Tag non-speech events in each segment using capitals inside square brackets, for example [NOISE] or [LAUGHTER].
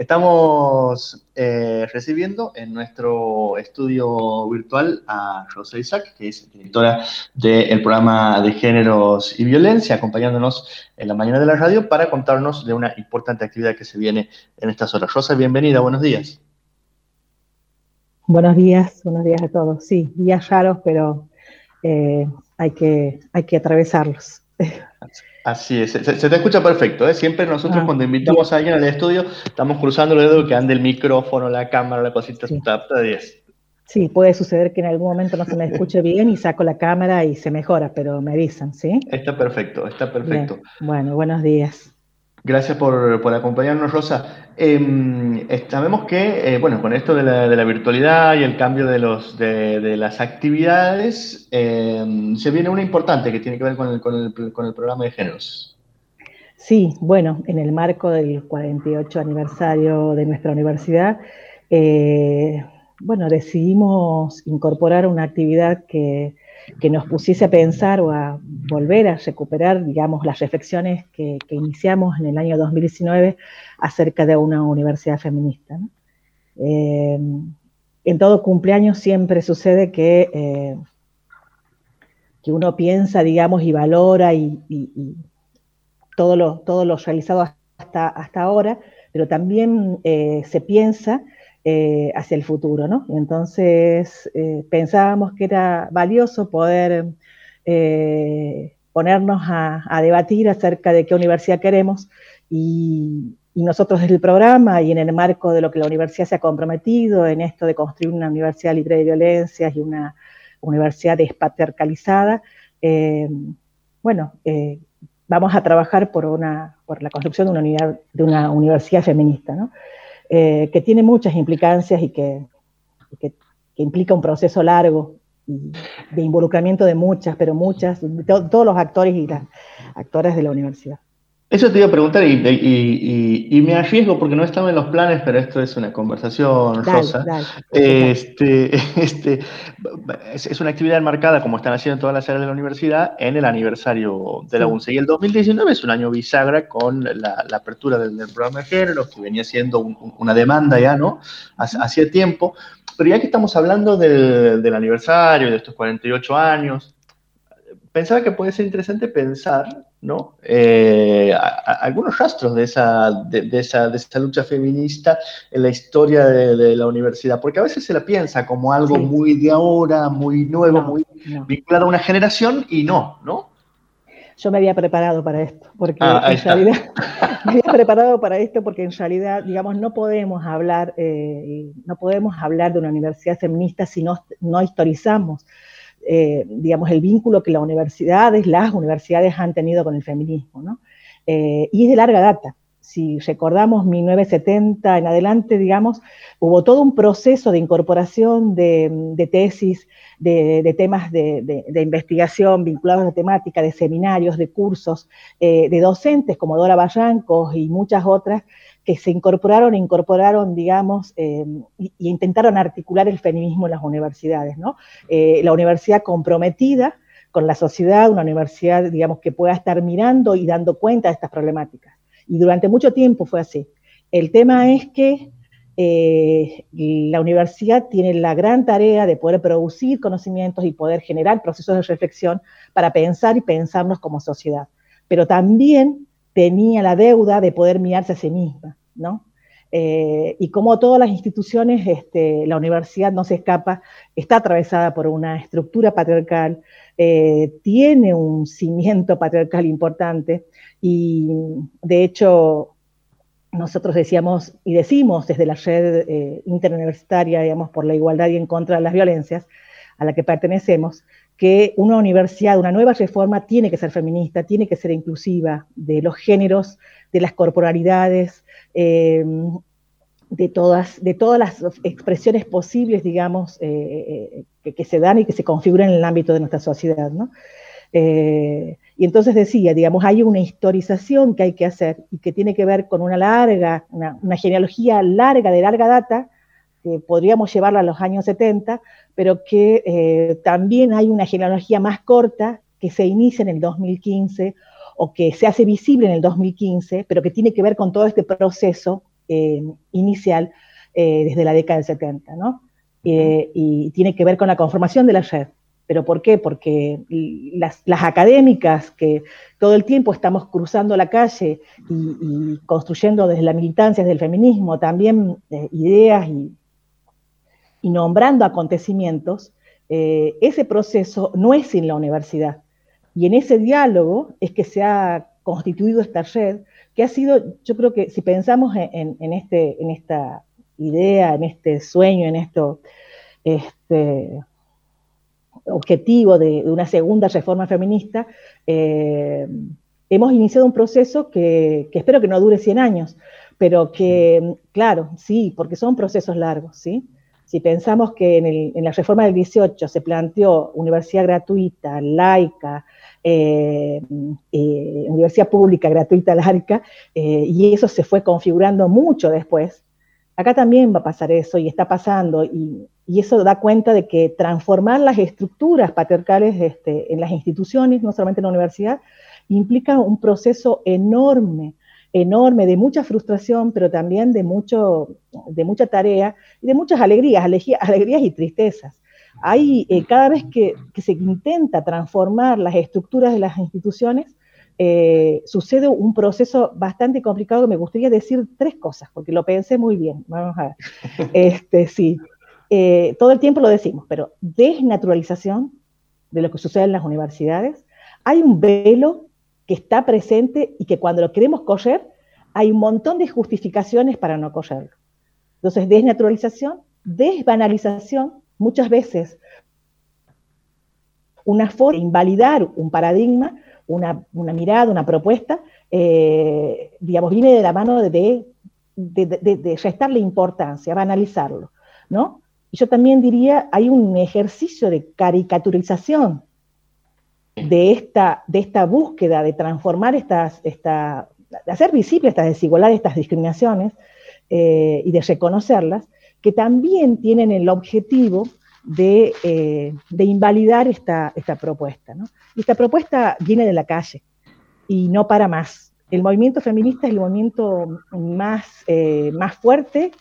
Estamos eh, recibiendo en nuestro estudio virtual a Rosa Isaac, que es directora del programa de Géneros y Violencia, acompañándonos en la mañana de la radio para contarnos de una importante actividad que se viene en estas horas. Rosa, bienvenida, buenos días. Buenos días, buenos días a todos. Sí, días raros, pero eh, hay, que, hay que atravesarlos. [LAUGHS] Así es, se, te escucha perfecto. ¿eh? Siempre nosotros ah, cuando invitamos a alguien al estudio estamos cruzando el dedo que ande el micrófono, la cámara, la cosita, sí. de 10. Sí, puede suceder que en algún momento no se me escuche [LAUGHS] bien y saco la cámara y se mejora, pero me avisan, ¿sí? Está perfecto, está perfecto. Bueno, buenos días. Gracias por, por acompañarnos, Rosa. Eh, sabemos que, eh, bueno, con esto de la, virtualidad y el cambio de, los, de, de las actividades, eh, se viene una importante que tiene que ver con el, con, el, con el, programa de géneros. Sí, bueno, en el marco del 48 aniversario de nuestra universidad, eh, bueno, decidimos incorporar una actividad que que nos pusiese a pensar o a volver a recuperar, digamos, las reflexiones que, iniciamos en el año 2019 acerca de una universidad feminista. Eh, en todo cumpleaños siempre sucede que, eh, que uno piensa, digamos, y valora y, todo, lo, todo lo realizado hasta, hasta ahora, pero también eh, se piensa eh, hacia el futuro, ¿no? Entonces eh, pensábamos que era valioso poder eh, ponernos a, debatir acerca de qué universidad queremos y, nosotros desde el programa y en el marco de lo que la universidad se ha comprometido en esto de construir una universidad libre de violencias y una universidad despatriarcalizada, bueno, vamos a trabajar por, una, por la construcción de una, unidad, de una universidad feminista, ¿no? Eh, que tiene muchas implicancias y que, que, implica un proceso largo de involucramiento de muchas, pero muchas, de todos los actores y las actoras de la universidad. Eso te iba a preguntar y, me arriesgo porque no estaba en los planes, pero esto es una conversación, Rosa. este, [LAUGHS] este, es, una actividad enmarcada, como están haciendo todas las áreas de la universidad, en el aniversario de la UNCE. Y el 2019 es un año bisagra con la, apertura del, programa de género, que venía siendo una demanda ya, ¿no? Hacía tiempo. Pero ya que estamos hablando del, del aniversario, de estos 48 años, pensaba que puede ser interesante pensar ¿no? Eh, algunos rastros de esa, de, esa, de esa lucha feminista en la historia de, la universidad, porque a veces se la piensa como algo muy de ahora, muy nuevo, muy vinculado a una generación y no, ¿no? Yo me había preparado para esto, porque ah, en realidad [LAUGHS] me había preparado para esto porque en realidad, digamos, no podemos hablar, eh, no podemos hablar de una universidad feminista si no, no historizamos eh, digamos, el vínculo que las universidades, las universidades han tenido con el feminismo, ¿no? Eh, y es de larga data. Si recordamos 1970 en adelante, digamos, hubo todo un proceso de incorporación de, tesis, de, temas de, investigación vinculados a la temática, de seminarios, de cursos, eh, de docentes como Dora Barrancos y muchas otras, que se incorporaron, incorporaron, digamos, eh, y, intentaron articular el feminismo en las universidades, ¿no? Eh, la universidad comprometida con la sociedad, una universidad, digamos, que pueda estar mirando y dando cuenta de estas problemáticas. Y durante mucho tiempo fue así. El tema es que eh, la universidad tiene la gran tarea de poder producir conocimientos y poder generar procesos de reflexión para pensar y pensarnos como sociedad. Pero también tenía la deuda de poder mirarse a sí misma, ¿no? Eh, y como todas las instituciones, este, la universidad no se escapa, está atravesada por una estructura patriarcal, eh, tiene un cimiento patriarcal importante y de hecho nosotros decíamos y decimos desde la red eh, interuniversitaria, digamos, por la igualdad y en contra de las violencias, a la que pertenecemos, que una universidad, una nueva reforma tiene que ser feminista, tiene que ser inclusiva de los géneros, de las corporalidades, eh, de, todas, de todas las expresiones posibles, digamos, eh, eh, que, se dan y que se configuran en el ámbito de nuestra sociedad. y entonces decía, digamos, hay una historización que hay que hacer y que tiene que ver con una larga, una genealogía larga, de larga data, que podríamos llevarla a los años 70, pero que eh, también hay una genealogía más corta que se inicia en el 2015 o que se hace visible en el 2015, pero que tiene que ver con todo este proceso inicial desde la década del 70, ¿no? y tiene que ver con la conformación de la red. ¿Pero por qué? Porque las, académicas que todo el tiempo estamos cruzando la calle y, construyendo desde la militancia, desde el feminismo, también eh, ideas y, nombrando acontecimientos, eh, ese proceso no es sin la universidad. Y en ese diálogo es que se ha constituido esta red, que ha sido, yo creo que si pensamos en, este, en esta idea, en este sueño, en esto, este, objetivo de, una segunda reforma feminista, eh, hemos iniciado un proceso que, espero que no dure 100 años, pero que, claro, sí, porque son procesos largos, ¿sí? Si pensamos que en, la reforma del 18 se planteó universidad gratuita, laica, eh, eh, universidad pública gratuita, [LAUGHS] laica, y eso se fue configurando mucho después, acá también va a pasar eso y está pasando, y, y eso da cuenta de que transformar las estructuras patriarcales este, en las instituciones, no solamente en la universidad, implica un proceso enorme, enorme, de mucha frustración, pero también de, mucho, de mucha tarea y de muchas alegrías, [LAUGHS] alegrías y tristezas. Hay, eh, cada vez que, se intenta transformar las estructuras de las instituciones, eh, sucede un proceso bastante complicado me gustaría decir tres cosas, porque lo pensé muy bien. Vamos a ver. [LAUGHS] Este, sí. Eh, todo el tiempo lo decimos, pero desnaturalización de lo que sucede en las universidades. Hay un velo que está presente y que cuando lo queremos coger, hay un montón de justificaciones para no cogerlo. Entonces, desnaturalización, desbanalización, muchas veces una forma de invalidar un paradigma, una, mirada, una propuesta, eh, digamos, viene de la mano de, de, de, de restarle importancia, banalizarlo, ¿no? Y yo también diría, hay un ejercicio de caricaturización de esta, de esta búsqueda de transformar estas, esta, de hacer visibles estas desigualdades, estas discriminaciones eh, y de reconocerlas, que también tienen el objetivo de, eh, invalidar esta, esta propuesta. Y esta propuesta viene de la calle y no para más. El movimiento feminista es el movimiento más, eh, más fuerte,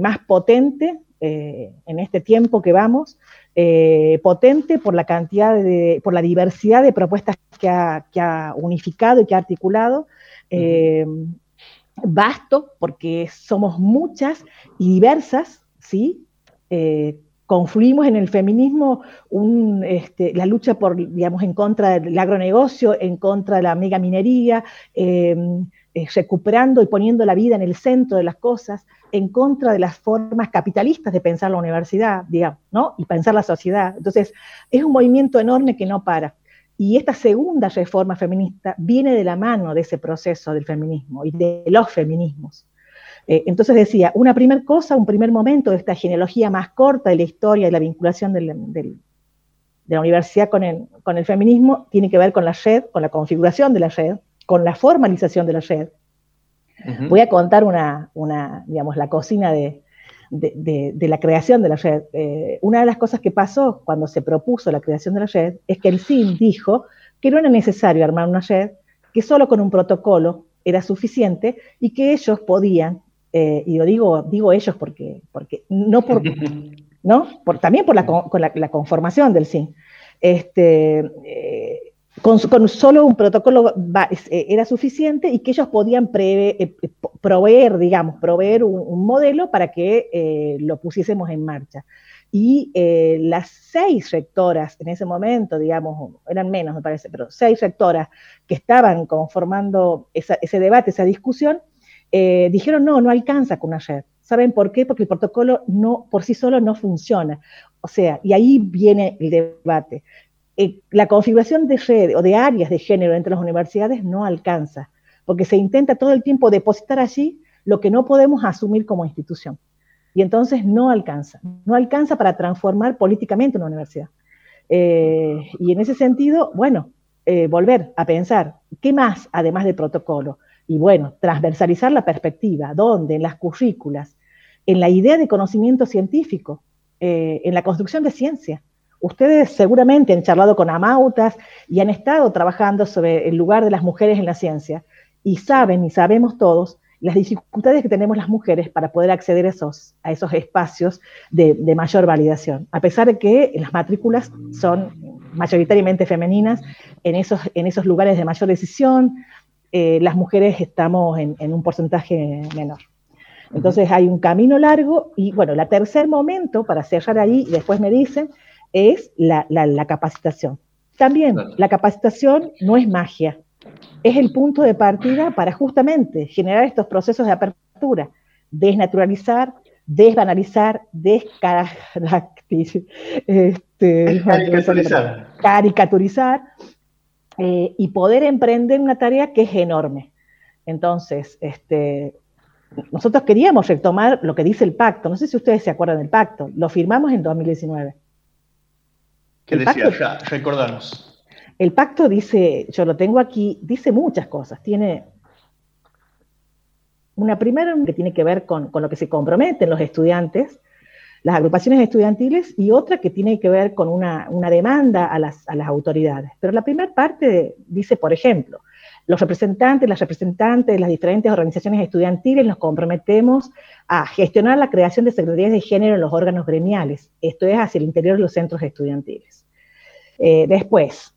más potente en este tiempo que vamos, eh, potente por la cantidad de, por la diversidad de propuestas que ha, unificado y que ha articulado, eh, vasto porque somos muchas y diversas, ¿sí? confluimos en el feminismo este, la lucha por, digamos, en contra del agronegocio, en contra de la megaminería, recuperando y poniendo la vida en el centro de las cosas, en contra de las formas capitalistas de pensar la universidad, digamos, ¿no? Y pensar la sociedad. Entonces, es un movimiento enorme que no para. Y esta segunda reforma feminista viene de la mano de ese proceso del feminismo y de los feminismos. Eh, entonces decía, una primera cosa, un primer momento de esta genealogía más corta de la historia y la vinculación de la universidad con el, con el feminismo tiene que ver con la red, con la configuración de la red, con la formalización de la red, Voy a contar una, digamos, la cocina de, la creación de la red. Eh, una de las cosas que pasó cuando se propuso la creación de la red es que el CIN dijo que no era necesario armar una red, que solo con un protocolo era suficiente y que ellos podían, eh, y lo digo, digo ellos porque, porque no por, [LAUGHS] ¿no? Por, también por la, conformación del CIN, este, eh, con, solo un protocolo eh, era suficiente y que ellos podían eh, proveer, digamos, proveer un, modelo para que eh, lo pusiésemos en marcha. Y las seis rectoras en ese momento, digamos, eran menos me parece, pero seis rectoras que estaban conformando ese debate, esa discusión, dijeron, no, no alcanza con ayer. ¿Saben por qué? Porque el protocolo no, por sí solo no funciona. O sea, y ahí viene el debate. Eh, la configuración de red o de áreas de género entre las universidades no alcanza, porque se intenta todo el tiempo depositar allí lo que no podemos asumir como institución. Y entonces no alcanza, no alcanza para transformar políticamente una universidad. Eh, y en ese sentido, bueno, eh, volver a pensar, ¿qué más además del protocolo? Y bueno, transversalizar la perspectiva, ¿dónde? En las currículas, en la idea de conocimiento científico, en la construcción de ciencia. Ustedes seguramente han charlado con amautas y han estado trabajando sobre el lugar de las mujeres en la ciencia. Y saben y sabemos todos las dificultades que tenemos las mujeres para poder acceder a esos, a esos espacios de, mayor validación, a pesar de que las matrículas son mayoritariamente femeninas, en esos, en esos lugares de mayor decisión, eh, las mujeres estamos en, un porcentaje menor. Entonces hay un camino largo y bueno, el tercer momento para cerrar ahí, y después me dicen, es la, capacitación. También la capacitación no es magia, es el punto de partida para justamente generar estos procesos de apertura, desnaturalizar, desbanalizar, [LAUGHS] este, caricaturizar, eh, y poder emprender una tarea que es enorme. Entonces, este, nosotros queríamos retomar lo que dice el pacto. No sé si ustedes se acuerdan del pacto. Lo firmamos en 2019. ¿Qué decía? ya, recordanos. El pacto dice, yo lo tengo aquí, dice muchas cosas. Tiene una primera que tiene que ver con, lo que se comprometen los estudiantes, las agrupaciones estudiantiles, y otra que tiene que ver con una, demanda a las, autoridades. Pero la primera parte dice, por ejemplo, los representantes, las representantes de las diferentes organizaciones estudiantiles nos comprometemos a gestionar la creación de secretarías de género en los órganos gremiales, esto es hacia el interior de los centros estudiantiles. Eh, después,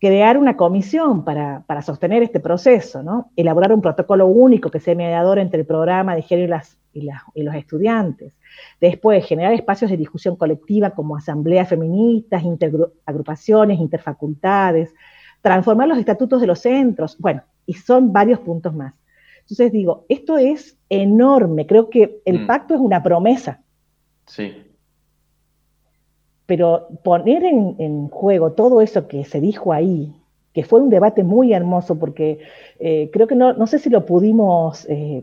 crear una comisión para, sostener este proceso, ¿no? elaborar un protocolo único que sea mediador entre el programa de género y, los estudiantes. Después, generar espacios de discusión colectiva como asambleas feministas, agrupaciones, interfacultades, transformar los estatutos de los centros, bueno, y son varios puntos más. Entonces digo, esto es enorme, creo que el mm. pacto es una promesa. Sí pero poner en, juego todo eso que se dijo ahí, que fue un debate muy hermoso, porque eh, creo que no, no, sé si lo pudimos eh,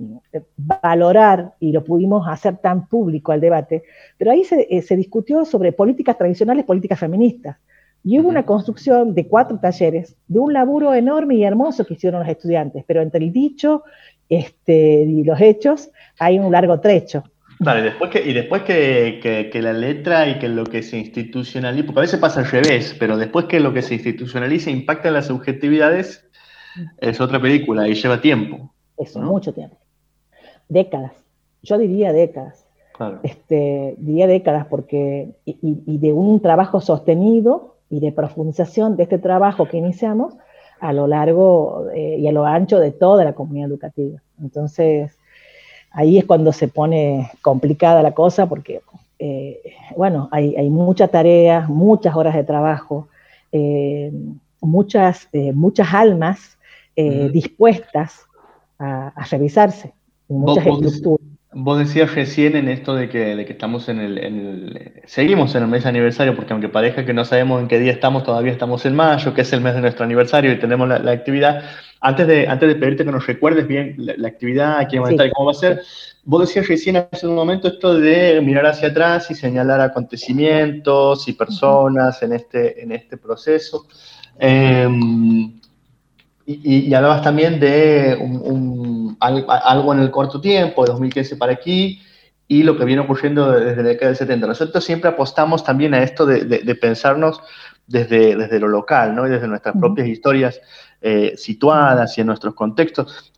valorar y lo pudimos hacer tan público al debate, pero ahí se, eh, se discutió sobre políticas tradicionales, políticas feministas. Y hubo una construcción de cuatro talleres, de un laburo enorme y hermoso que hicieron los estudiantes, pero entre el dicho este, y los hechos hay un largo trecho. Vale, después que, y después que, la letra y que lo que se institucionaliza, porque a veces pasa al revés, pero después que lo que se institucionaliza impacta en las subjetividades, es otra película y lleva tiempo. Eso, mucho tiempo. Décadas. Yo diría décadas. Claro. Este, diría décadas porque, y, de un trabajo sostenido y de profundización de este trabajo que iniciamos a lo largo eh, y a lo ancho de toda la comunidad educativa. Entonces, ahí es cuando se pone complicada la cosa porque, eh, bueno, hay, mucha tarea, muchas horas de trabajo, eh, muchas, muchas almas dispuestas a, revisarse, muchas estructuras. Vos decías recién en esto de que, de que estamos en el, Seguimos en el mes aniversario, porque aunque parezca que no sabemos en qué día estamos, todavía estamos en mayo, que es el mes de nuestro aniversario y tenemos la, actividad. Antes de, antes de pedirte que nos recuerdes bien la, actividad, quién va a estar y cómo va a ser, vos decías recién hace un momento esto de mirar hacia atrás y señalar acontecimientos y personas en este, en este proceso. Em, y, hablabas también de un, algo en el corto tiempo, de 2015 para aquí, y lo que viene ocurriendo desde la década del 70. Nosotros siempre apostamos también a esto de, pensarnos desde, desde lo local, ¿no? Y desde nuestras propias historias eh, situadas y en nuestros contextos.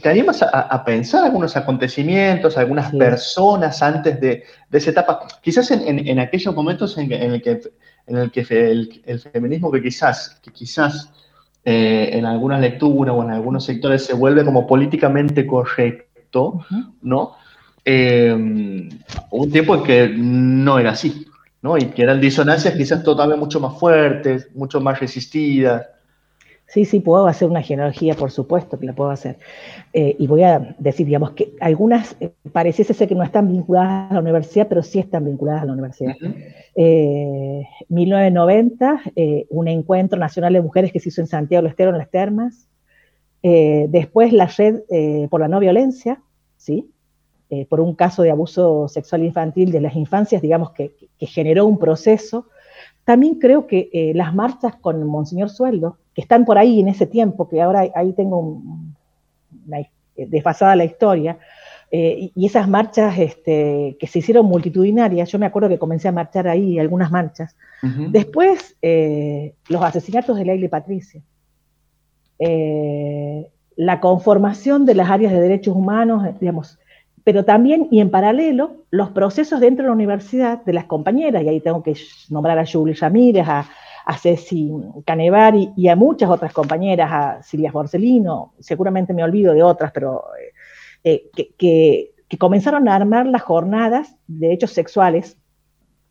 ¿Te animas a, pensar algunos acontecimientos, algunas personas antes de, esa etapa? Quizás en, aquellos momentos en, el que, en el, que el, feminismo que quizás, que quizás eh, en algunas lecturas o en algunos sectores se vuelve como políticamente correcto, ¿no? Eh, un tiempo en que no era así, ¿no? Y que eran disonancias quizás todavía mucho más fuertes, mucho más resistidas. Sí, sí, puedo hacer una genealogía, por supuesto que la puedo hacer. Eh, y voy a decir, digamos, que algunas eh, pareciese ser que no están vinculadas a la universidad, pero sí están vinculadas a la universidad. 1990, eh, un encuentro nacional de mujeres que se hizo en Santiago del Estero, en las termas. después la red por la no violencia, ¿sí? por un caso de abuso sexual infantil de las infancias, digamos, que, que generó un proceso. También creo que las marchas con Monseñor Sueldo, que están por ahí en ese tiempo, que ahora ahí tengo desfasada la historia, eh, y esas marchas este, que se hicieron multitudinarias, yo me acuerdo que comencé a marchar ahí algunas marchas. Después, eh, los asesinatos de Leila y Patricia. Eh, la conformación de las áreas de derechos humanos, digamos, pero también y en paralelo los procesos dentro de la universidad de las compañeras, y ahí tengo que nombrar a Julie Ramírez, a, a Ceci Canevari y a muchas otras compañeras, a Silvia Borsellino, seguramente me olvido de otras, pero eh, eh, que, comenzaron a armar las jornadas de derechos sexuales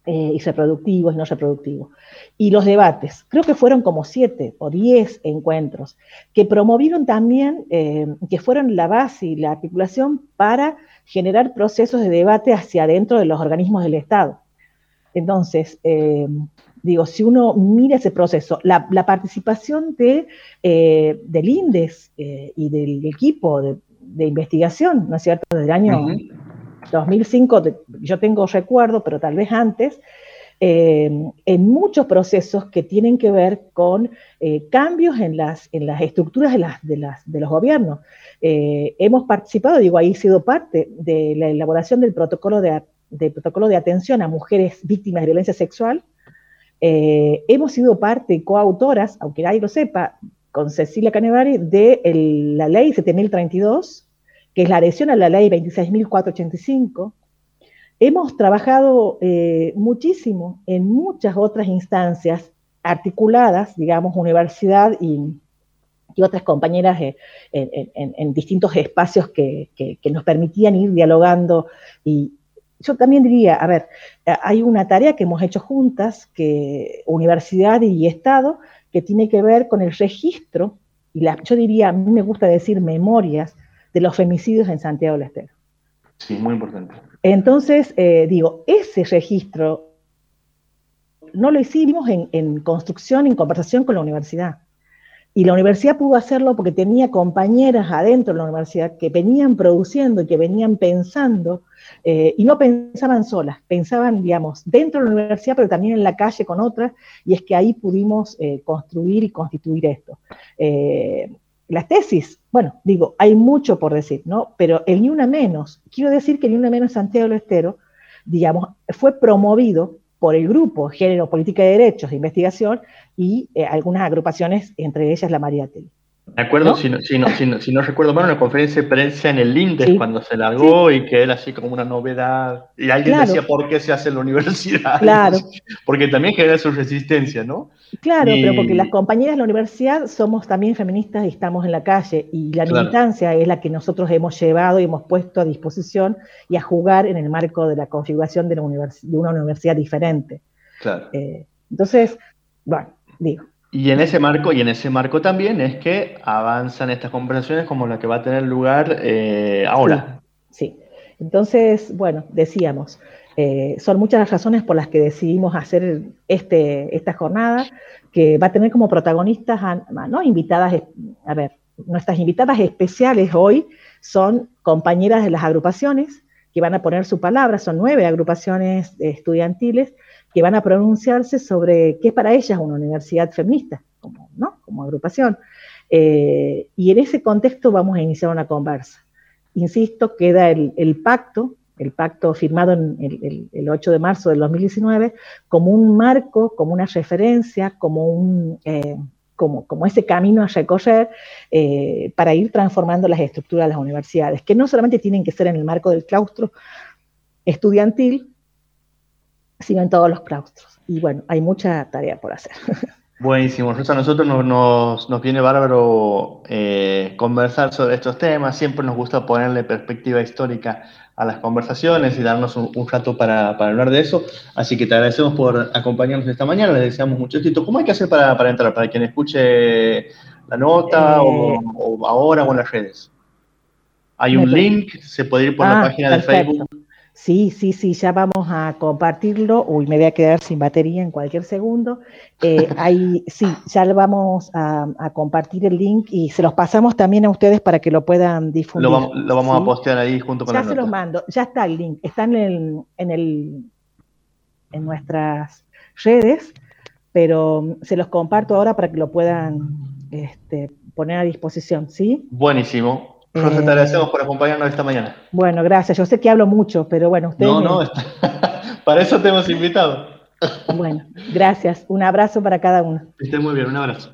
eh, y reproductivos y no reproductivos. Y los debates, creo que fueron como siete o diez encuentros, que promovieron también, que fueron la base y la articulación para generar procesos de debate hacia adentro de los organismos del Estado. Entonces, digo, si uno mira ese proceso, la, participación de, eh, del INDES eh, y del equipo de, investigación, ¿no es cierto?, desde el año 2005, yo tengo recuerdo, pero tal vez antes, eh, en muchos procesos que tienen que ver con cambios en las, en las estructuras de, las, de, las, de los gobiernos. hemos participado, digo, ahí he sido parte de la elaboración del protocolo de, del protocolo de atención a mujeres víctimas de violencia sexual, eh, hemos sido parte coautoras, aunque nadie lo sepa, con Cecilia Canevari, de la ley 7032, que es la adhesión a la ley 26.485. Hemos trabajado eh, muchísimo en muchas otras instancias articuladas, digamos, universidad y, otras compañeras eh, en, distintos espacios que, que, nos permitían ir dialogando y, yo también diría, a ver, eh, hay una tarea que hemos hecho juntas, que universidad y Estado, que tiene que ver con el registro, y la, yo diría, a mí me gusta decir memorias, de los femicidios en Santiago del Estero. Sí, muy importante. Entonces, eh, digo, ese registro no lo hicimos en, en construcción, en conversación con la universidad. Y la universidad pudo hacerlo porque tenía compañeras adentro de la universidad que venían produciendo y que venían pensando, eh, y no pensaban solas, pensaban, digamos, dentro de la universidad, pero también en la calle con otras, y es que ahí pudimos eh, construir y constituir esto. Eh, las tesis, bueno, digo, hay mucho por decir, ¿no? Pero el Ni Una Menos, quiero decir que el Ni Una Menos Santiago del Estero, digamos, fue promovido por el grupo Género, Política de Derechos de Investigación y eh, algunas agrupaciones, entre ellas la María Tele. Me acuerdo, si, no, si, no, si, no, recuerdo mal, una conferencia de prensa en el INDES cuando se largó y que era así como una novedad. Y alguien decía, ¿por qué se hace en la universidad? Claro. [LAUGHS] Porque también genera su resistencia, ¿no? Claro, pero porque las compañeras de la universidad somos también feministas y estamos en la calle. Y la militancia es la que nosotros hemos llevado y hemos puesto a disposición y a jugar en el marco de la configuración de, una universidad diferente. Claro. Eh, entonces, bueno, digo. Y en ese marco, y en ese marco también es que avanzan estas conversaciones como la que va a tener lugar eh, ahora. Sí, Entonces, bueno, decíamos, eh, son muchas las razones por las que decidimos hacer este, esta jornada, que va a tener como protagonistas, ¿no? Invitadas, a ver, nuestras invitadas especiales hoy son compañeras de las agrupaciones que van a poner su palabra, son nueve agrupaciones estudiantiles que van a pronunciarse sobre qué es para ellas una universidad feminista, como, ¿no? como agrupación. Eh, y en ese contexto vamos a iniciar una conversa. Insisto, queda el, pacto, el pacto firmado en el, 8 de marzo del 2019, como un marco, como una referencia, como un... Eh, como, como, ese camino a recorrer eh, para ir transformando las estructuras de las universidades, que no solamente tienen que ser en el marco del claustro estudiantil, sino en todos los claustros. Y bueno, hay mucha tarea por hacer. [LAUGHS] Buenísimo, Rosa, a nosotros nos, nos, viene bárbaro eh, conversar sobre estos temas, siempre nos gusta ponerle perspectiva histórica a las conversaciones y darnos un, rato para, hablar de eso, así que te agradecemos por acompañarnos esta mañana, les deseamos mucho éxito. ¿Cómo hay que hacer para, entrar, para quien escuche la nota o, eh. ahora o en las redes? Hay un link, se puede ir por la ah, página de Facebook Sí, sí, sí, ya vamos a compartirlo. Uy, me voy a quedar sin batería en cualquier segundo. Eh, [LAUGHS] ahí, sí, ya lo vamos a, compartir el link y se los pasamos también a ustedes para que lo puedan difundir. Lo vamos, a postear ahí junto con Ya se los mando, ya está el link, está en, el, en, el, en nuestras redes, pero se los comparto ahora para que lo puedan este, poner a disposición, ¿sí? Buenísimo. José, te agradecemos por acompañarnos esta mañana. Bueno, gracias. Yo sé que hablo mucho, pero bueno, ustedes. No, no, [LAUGHS] para eso te hemos invitado. Bueno, gracias. Un abrazo para cada uno. Que esté muy bien, un abrazo.